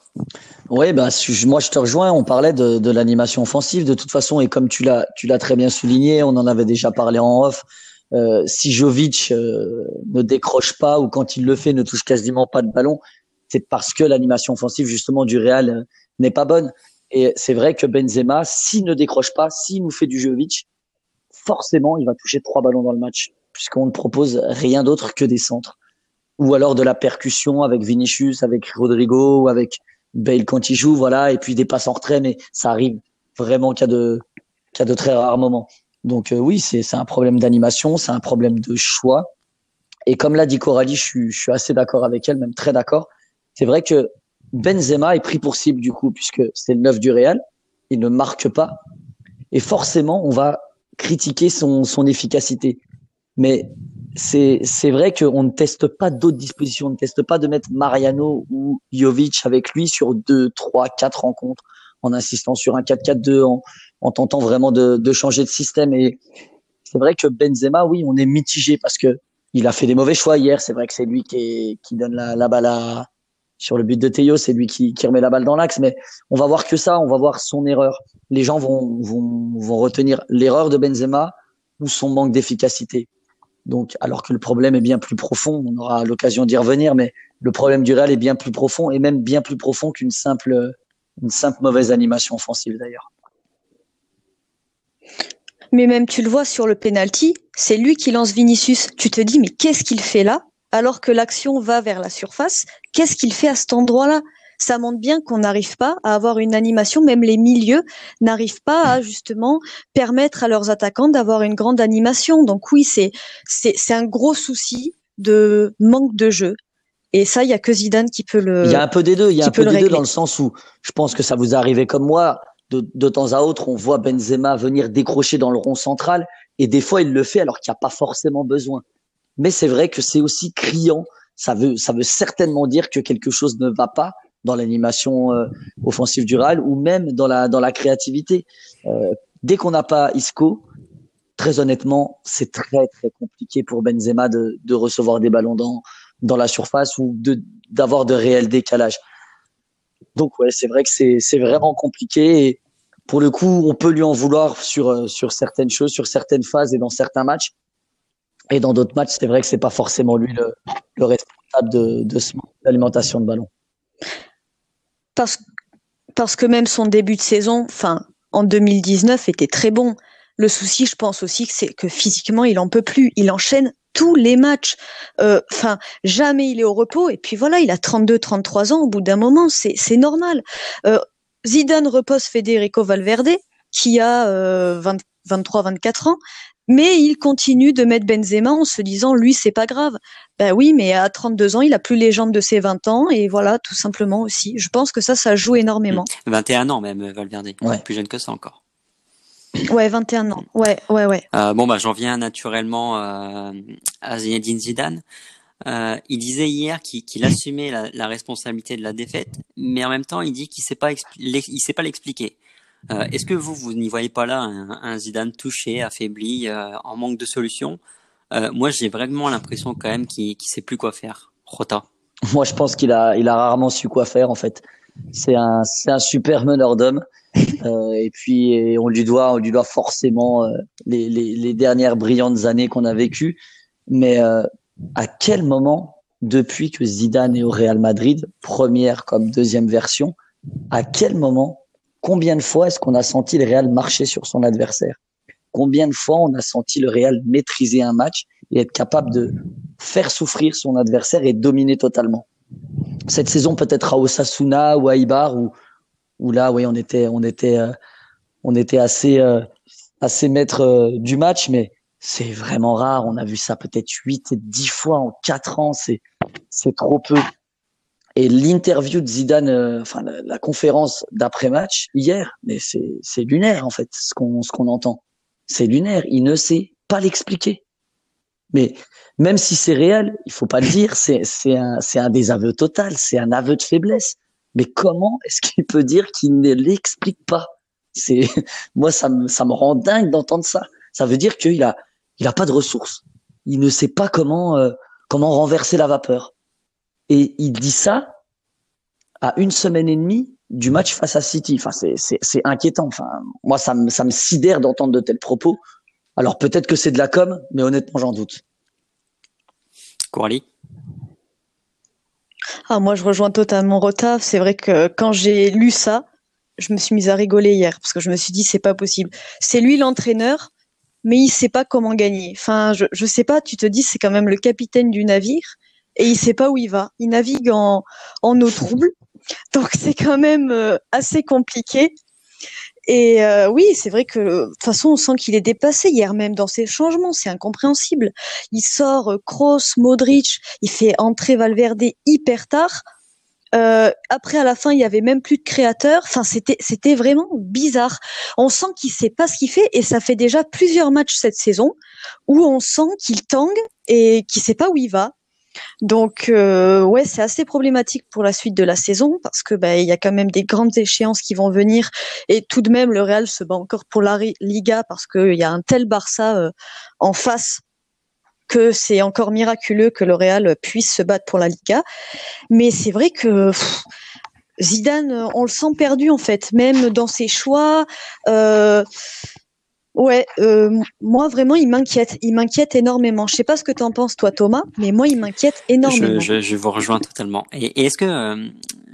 Oui, bah, moi je te rejoins. On parlait de, de l'animation offensive, de toute façon, et comme tu l'as, tu l'as très bien souligné, on en avait déjà parlé en off. Euh, si Jovic euh, ne décroche pas ou quand il le fait ne touche quasiment pas de ballon, c'est parce que l'animation offensive justement du Real euh, n'est pas bonne. Et c'est vrai que Benzema, s'il ne décroche pas, s'il nous fait du Jovic, forcément il va toucher trois ballons dans le match puisqu'on ne propose rien d'autre que des centres ou alors de la percussion avec Vinicius, avec Rodrigo ou avec Bale quand il joue, voilà, et puis des passes en retrait, mais ça arrive vraiment qu'à de, qu'à de très rares moments. Donc euh, oui, c'est un problème d'animation, c'est un problème de choix. Et comme l'a dit Coralie, je suis, je suis assez d'accord avec elle, même très d'accord. C'est vrai que Benzema est pris pour cible du coup, puisque c'est le neuf du Real, il ne marque pas. Et forcément, on va critiquer son, son efficacité. Mais c'est vrai qu'on ne teste pas d'autres dispositions, on ne teste pas de mettre Mariano ou Jovic avec lui sur deux, trois, quatre rencontres en insistant sur un 4-4-2, en, en, tentant vraiment de, de, changer de système. Et c'est vrai que Benzema, oui, on est mitigé parce que il a fait des mauvais choix hier. C'est vrai que c'est lui qui, qui donne la, la balle à, sur le but de Théo, c'est lui qui, qui remet la balle dans l'axe. Mais on va voir que ça, on va voir son erreur. Les gens vont, vont, vont retenir l'erreur de Benzema ou son manque d'efficacité. Donc, alors que le problème est bien plus profond, on aura l'occasion d'y revenir, mais le problème du Real est bien plus profond et même bien plus profond qu'une simple une simple mauvaise animation offensive d'ailleurs. Mais même tu le vois sur le penalty, c'est lui qui lance Vinicius. Tu te dis mais qu'est-ce qu'il fait là? Alors que l'action va vers la surface Qu'est-ce qu'il fait à cet endroit-là? Ça montre bien qu'on n'arrive pas à avoir une animation, même les milieux n'arrivent pas à justement permettre à leurs attaquants d'avoir une grande animation. Donc oui, c'est c'est un gros souci de manque de jeu. Et ça, il y a que Zidane qui peut le. Il y a un peu des deux. Il y a un peu des deux dans le sens où je pense que ça vous est arrivé comme moi. De, de temps à autre, on voit Benzema venir décrocher dans le rond central et des fois il le fait alors qu'il n'y a pas forcément besoin. Mais c'est vrai que c'est aussi criant. Ça veut, ça veut certainement dire que quelque chose ne va pas dans l'animation euh, offensive durale ou même dans la dans la créativité. Euh, dès qu'on n'a pas Isco, très honnêtement, c'est très très compliqué pour Benzema de, de recevoir des ballons dans dans la surface ou d'avoir de réels décalages. Donc ouais, c'est vrai que c'est vraiment compliqué et pour le coup, on peut lui en vouloir sur euh, sur certaines choses, sur certaines phases et dans certains matchs. Et dans d'autres matchs, c'est vrai que c'est pas forcément lui le, le responsable de, l'alimentation de ballon parce, parce que même son début de saison, enfin, en 2019, était très bon. Le souci, je pense aussi, c'est que physiquement, il en peut plus. Il enchaîne tous les matchs. Euh, enfin, jamais il est au repos. Et puis voilà, il a 32, 33 ans. Au bout d'un moment, c'est normal. Euh, Zidane repose Federico Valverde, qui a euh, 23, 24 ans mais il continue de mettre Benzema en se disant lui c'est pas grave. Ben oui, mais à 32 ans, il a plus les jambes de ses 20 ans et voilà, tout simplement aussi. Je pense que ça ça joue énormément. 21 mmh. ans même Valverde, ouais. plus jeune que ça encore. Ouais, 21 ans. Ouais, ouais, ouais. Euh, bon bah j'en viens naturellement euh, à Zinedine Zidane. Euh, il disait hier qu'il assumait la, la, responsabilité de la défaite, mais en même temps, il dit qu'il sait pas il sait pas l'expliquer. Euh, est-ce que vous, vous n'y voyez pas là un, Zidane touché, affaibli, euh, en manque de solutions euh, Moi, j'ai vraiment l'impression quand même qu'il ne sait plus quoi faire. Rota. Moi, je pense qu'il a, il a rarement su quoi faire en fait. C'est un, c'est un super meneur d'hommes. Et puis, on lui doit, on lui doit forcément les, les, les, dernières brillantes années qu'on a vécues. Mais à quel moment, depuis que Zidane est au Real Madrid, première comme deuxième version, à quel moment Combien de fois est-ce qu'on a senti le Real marcher sur son adversaire? Combien de fois on a senti le Real maîtriser un match et être capable de faire souffrir son adversaire et dominer totalement? Cette saison peut-être à Osasuna ou à Ibar où, où là, oui, on était, on était, euh, on était assez, euh, assez maître euh, du match, mais c'est vraiment rare. On a vu ça peut-être 8 et 10 fois en 4 ans. C'est, c'est trop peu. Et l'interview de Zidane, enfin la, conférence d'après-match hier, mais c'est lunaire en fait ce qu'on ce qu'on entend. C'est lunaire. Il ne sait pas l'expliquer. Mais même si c'est réel, il faut pas le dire. C'est c'est un c'est un désaveu total. C'est un aveu de faiblesse. Mais comment est-ce qu'il peut dire qu'il ne l'explique pas? C'est (laughs) moi ça me ça me rend dingue d'entendre ça. Ça veut dire qu'il a il a pas de ressources. Il ne sait pas comment euh, comment renverser la vapeur. Et il dit ça à une semaine et demie du match face à City. Enfin, c'est inquiétant. Enfin, moi, ça me, ça me sidère d'entendre de tels propos. Alors peut-être que c'est de la com, mais honnêtement, j'en doute. Coralie? Ah, Moi, je rejoins totalement Rota. C'est vrai que quand j'ai lu ça, je me suis mise à rigoler hier parce que je me suis dit, c'est pas possible. C'est lui l'entraîneur, mais il sait pas comment gagner. Enfin, je, je sais pas, tu te dis, c'est quand même le capitaine du navire et il sait pas où il va. Il navigue en, en eau trouble, donc c'est quand même euh, assez compliqué. Et euh, oui, c'est vrai que de toute façon, on sent qu'il est dépassé hier même dans ses changements, c'est incompréhensible. Il sort euh, Kroos, Modric, il fait entrer Valverde hyper tard. Euh, après, à la fin, il y avait même plus de créateurs. Enfin, c'était c'était vraiment bizarre. On sent qu'il sait pas ce qu'il fait et ça fait déjà plusieurs matchs cette saison où on sent qu'il tangue et qu'il sait pas où il va. Donc euh, ouais, c'est assez problématique pour la suite de la saison parce que bah, il y a quand même des grandes échéances qui vont venir et tout de même le Real se bat encore pour la Liga parce qu'il y a un tel Barça euh, en face que c'est encore miraculeux que le Real puisse se battre pour la Liga. Mais c'est vrai que Zidane, on le sent perdu en fait, même dans ses choix. Euh, Ouais, euh, moi vraiment, il m'inquiète. Il m'inquiète énormément. Je sais pas ce que tu en penses, toi, Thomas, mais moi, il m'inquiète énormément. Je, je, je, vous rejoins totalement. Et, est-ce que, euh,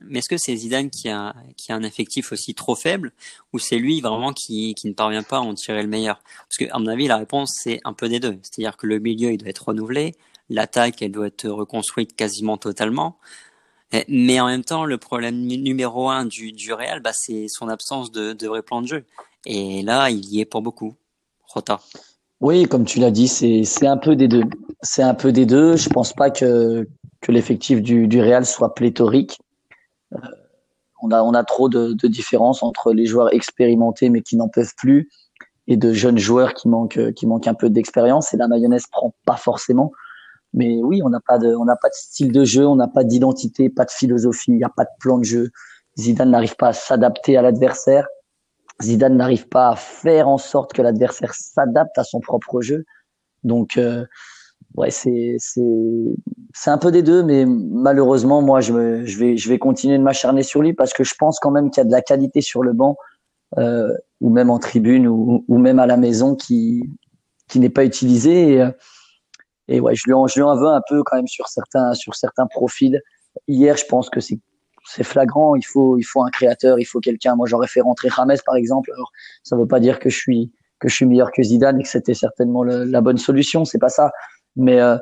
mais est-ce que c'est Zidane qui a, qui a un effectif aussi trop faible ou c'est lui vraiment qui, qui ne parvient pas à en tirer le meilleur? Parce que, à mon avis, la réponse, c'est un peu des deux. C'est-à-dire que le milieu, il doit être renouvelé, l'attaque, elle doit être reconstruite quasiment totalement. Mais en même temps, le problème numéro un du, du Real, bah, c'est son absence de, de vrai plan de jeu. Et là, il y est pour beaucoup. Rota. Oui, comme tu l'as dit, c'est un peu des deux. C'est un peu des deux. Je pense pas que, que l'effectif du, du Real soit pléthorique. Euh, on, a, on a trop de, de différences entre les joueurs expérimentés mais qui n'en peuvent plus et de jeunes joueurs qui manquent, qui manquent un peu d'expérience. Et la mayonnaise prend pas forcément. Mais oui, on n'a pas de, on n'a pas de style de jeu, on n'a pas d'identité, pas de philosophie, il n'y a pas de plan de jeu. Zidane n'arrive pas à s'adapter à l'adversaire. Zidane n'arrive pas à faire en sorte que l'adversaire s'adapte à son propre jeu. Donc, euh, ouais, c'est c'est un peu des deux, mais malheureusement, moi, je, me, je vais je vais continuer de m'acharner sur lui parce que je pense quand même qu'il y a de la qualité sur le banc euh, ou même en tribune ou, ou même à la maison qui qui n'est pas utilisé. Et, euh, et ouais, je lui, en, je lui en veux un peu quand même sur certains, sur certains profils. Hier, je pense que c'est c'est flagrant. Il faut, il faut un créateur, il faut quelqu'un. Moi, j'aurais fait rentrer James, par exemple. Alors, ça veut pas dire que je suis, que je suis meilleur que Zidane et que c'était certainement la bonne solution. C'est pas ça. Mais euh,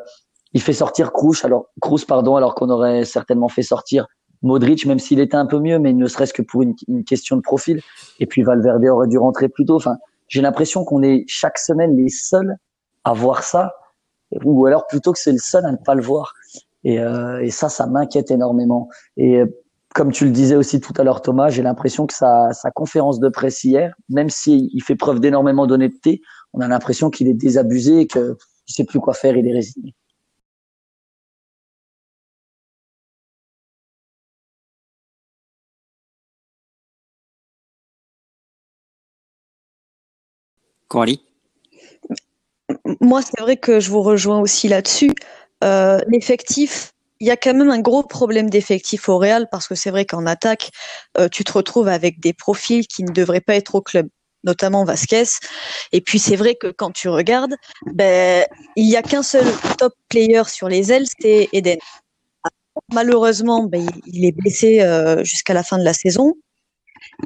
il fait sortir Kroos, alors Kroos, pardon, alors qu'on aurait certainement fait sortir Modric, même s'il était un peu mieux, mais ne serait-ce que pour une, une, question de profil. Et puis Valverde aurait dû rentrer plus tôt. Enfin, j'ai l'impression qu'on est chaque semaine les seuls à voir ça ou alors plutôt que c'est le seul à ne pas le voir. Et, euh, et ça, ça m'inquiète énormément. Et euh, comme tu le disais aussi tout à l'heure, Thomas, j'ai l'impression que sa, sa conférence de presse hier, même s'il fait preuve d'énormément d'honnêteté, on a l'impression qu'il est désabusé et qu'il ne sait plus quoi faire, il est résigné. Coralie? Moi, c'est vrai que je vous rejoins aussi là-dessus. Euh, L'effectif, il y a quand même un gros problème d'effectif au Real parce que c'est vrai qu'en attaque, euh, tu te retrouves avec des profils qui ne devraient pas être au club, notamment Vasquez. Et puis c'est vrai que quand tu regardes, ben, il n'y a qu'un seul top player sur les ailes, c'est Eden. Malheureusement, ben, il est blessé euh, jusqu'à la fin de la saison.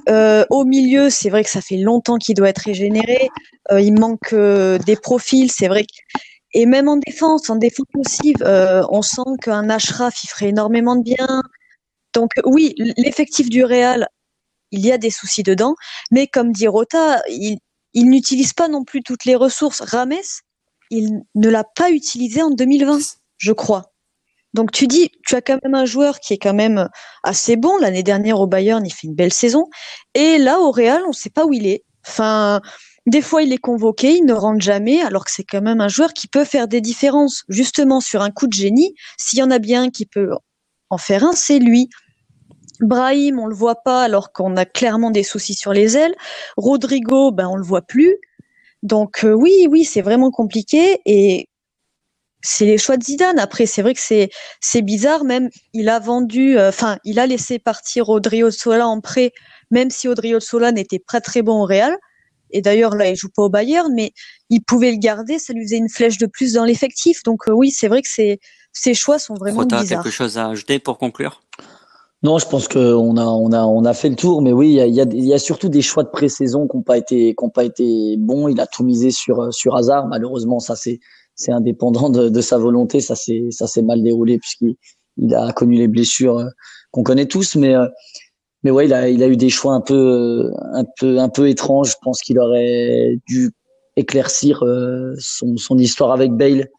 Euh, au milieu, c'est vrai que ça fait longtemps qu'il doit être régénéré. Il manque des profils, c'est vrai. Que... Et même en défense, en défense aussi, euh, on sent qu'un Ashraf, il ferait énormément de bien. Donc oui, l'effectif du Real, il y a des soucis dedans. Mais comme dit Rota, il, il n'utilise pas non plus toutes les ressources. Rames, il ne l'a pas utilisé en 2020, je crois. Donc tu dis, tu as quand même un joueur qui est quand même assez bon. L'année dernière au Bayern, il fait une belle saison. Et là, au Real, on ne sait pas où il est. Enfin, des fois, il est convoqué, il ne rentre jamais, alors que c'est quand même un joueur qui peut faire des différences. Justement, sur un coup de génie, s'il y en a bien qui peut en faire un, c'est lui. Brahim, on le voit pas, alors qu'on a clairement des soucis sur les ailes. Rodrigo, ben on le voit plus. Donc euh, oui, oui, c'est vraiment compliqué. Et c'est les choix de Zidane. Après, c'est vrai que c'est c'est bizarre. Même il a vendu, euh, enfin, il a laissé partir Odrio Sola en prêt, même si Odrio Sola n'était pas très bon au Real. Et d'ailleurs là, il joue pas au Bayern, mais il pouvait le garder. Ça lui faisait une flèche de plus dans l'effectif. Donc euh, oui, c'est vrai que c'est ces choix sont vraiment Rota, bizarres. quelque chose à ajouter pour conclure? Non, je pense qu'on a on a on a fait le tour, mais oui, il y a, il y a, y a surtout des choix de pré-saison qui n'ont pas été qui ont pas été bons. Il a tout misé sur sur hasard. Malheureusement, ça c'est c'est indépendant de, de, sa volonté. Ça s'est ça s'est mal déroulé puisqu'il il a connu les blessures euh, qu'on connaît tous, mais euh, mais ouais, il a il a eu des choix un peu un peu un peu étranges. Je pense qu'il aurait dû éclaircir euh, son son histoire avec Bale,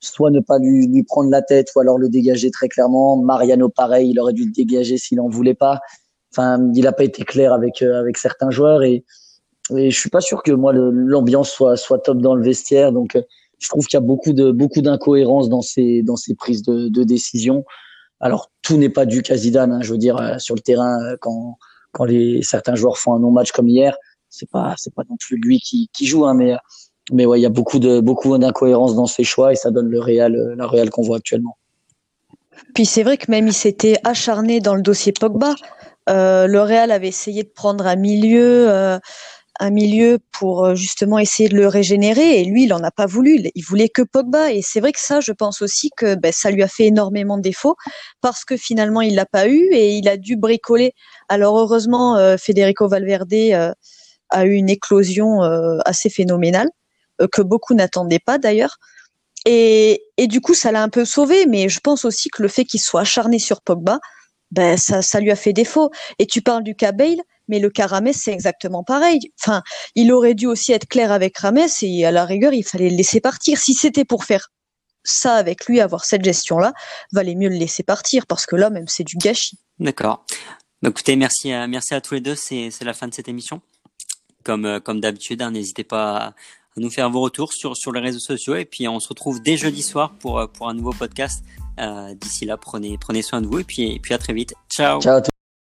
soit ne pas lui lui prendre la tête, ou alors le dégager très clairement. Mariano pareil, il aurait dû le dégager s'il en voulait pas. Enfin, il n'a pas été clair avec avec certains joueurs et et je suis pas sûr que moi l'ambiance soit soit top dans le vestiaire donc je trouve qu'il y a beaucoup de beaucoup d'incohérences dans ces dans ces prises de, de décision. Alors tout n'est pas qu'à Zidane. Hein, je veux dire euh, sur le terrain euh, quand quand les certains joueurs font un non match comme hier, c'est pas c'est pas non plus lui qui joue. Hein, mais mais ouais, il y a beaucoup de beaucoup d'incohérences dans ses choix et ça donne le Real la Real qu'on voit actuellement. Puis c'est vrai que même il s'était acharné dans le dossier Pogba. Euh, le Real avait essayé de prendre un milieu. Euh, un milieu pour euh, justement essayer de le régénérer. Et lui, il en a pas voulu. Il voulait que Pogba. Et c'est vrai que ça, je pense aussi que ben, ça lui a fait énormément de défauts parce que finalement, il l'a pas eu et il a dû bricoler. Alors heureusement, euh, Federico Valverde euh, a eu une éclosion assez phénoménale que beaucoup n'attendaient pas d'ailleurs. Et, et du coup, ça l'a un peu sauvé. Mais je pense aussi que le fait qu'il soit acharné sur Pogba, ben ça, ça lui a fait défaut. Et tu parles du cas Bale, mais le cas Rames, c'est exactement pareil. Enfin, il aurait dû aussi être clair avec Rames et à la rigueur, il fallait le laisser partir. Si c'était pour faire ça avec lui, avoir cette gestion-là, valait mieux le laisser partir parce que là, même, c'est du gâchis. D'accord. Bah, écoutez, merci à, merci à tous les deux. C'est, c'est la fin de cette émission. Comme, euh, comme d'habitude, hein, n'hésitez pas à, nous faire vos retours sur, sur les réseaux sociaux. Et puis, on se retrouve dès jeudi soir pour, euh, pour un nouveau podcast. Euh, d'ici là, prenez, prenez soin de vous et puis, et puis à très vite. Ciao. Ciao.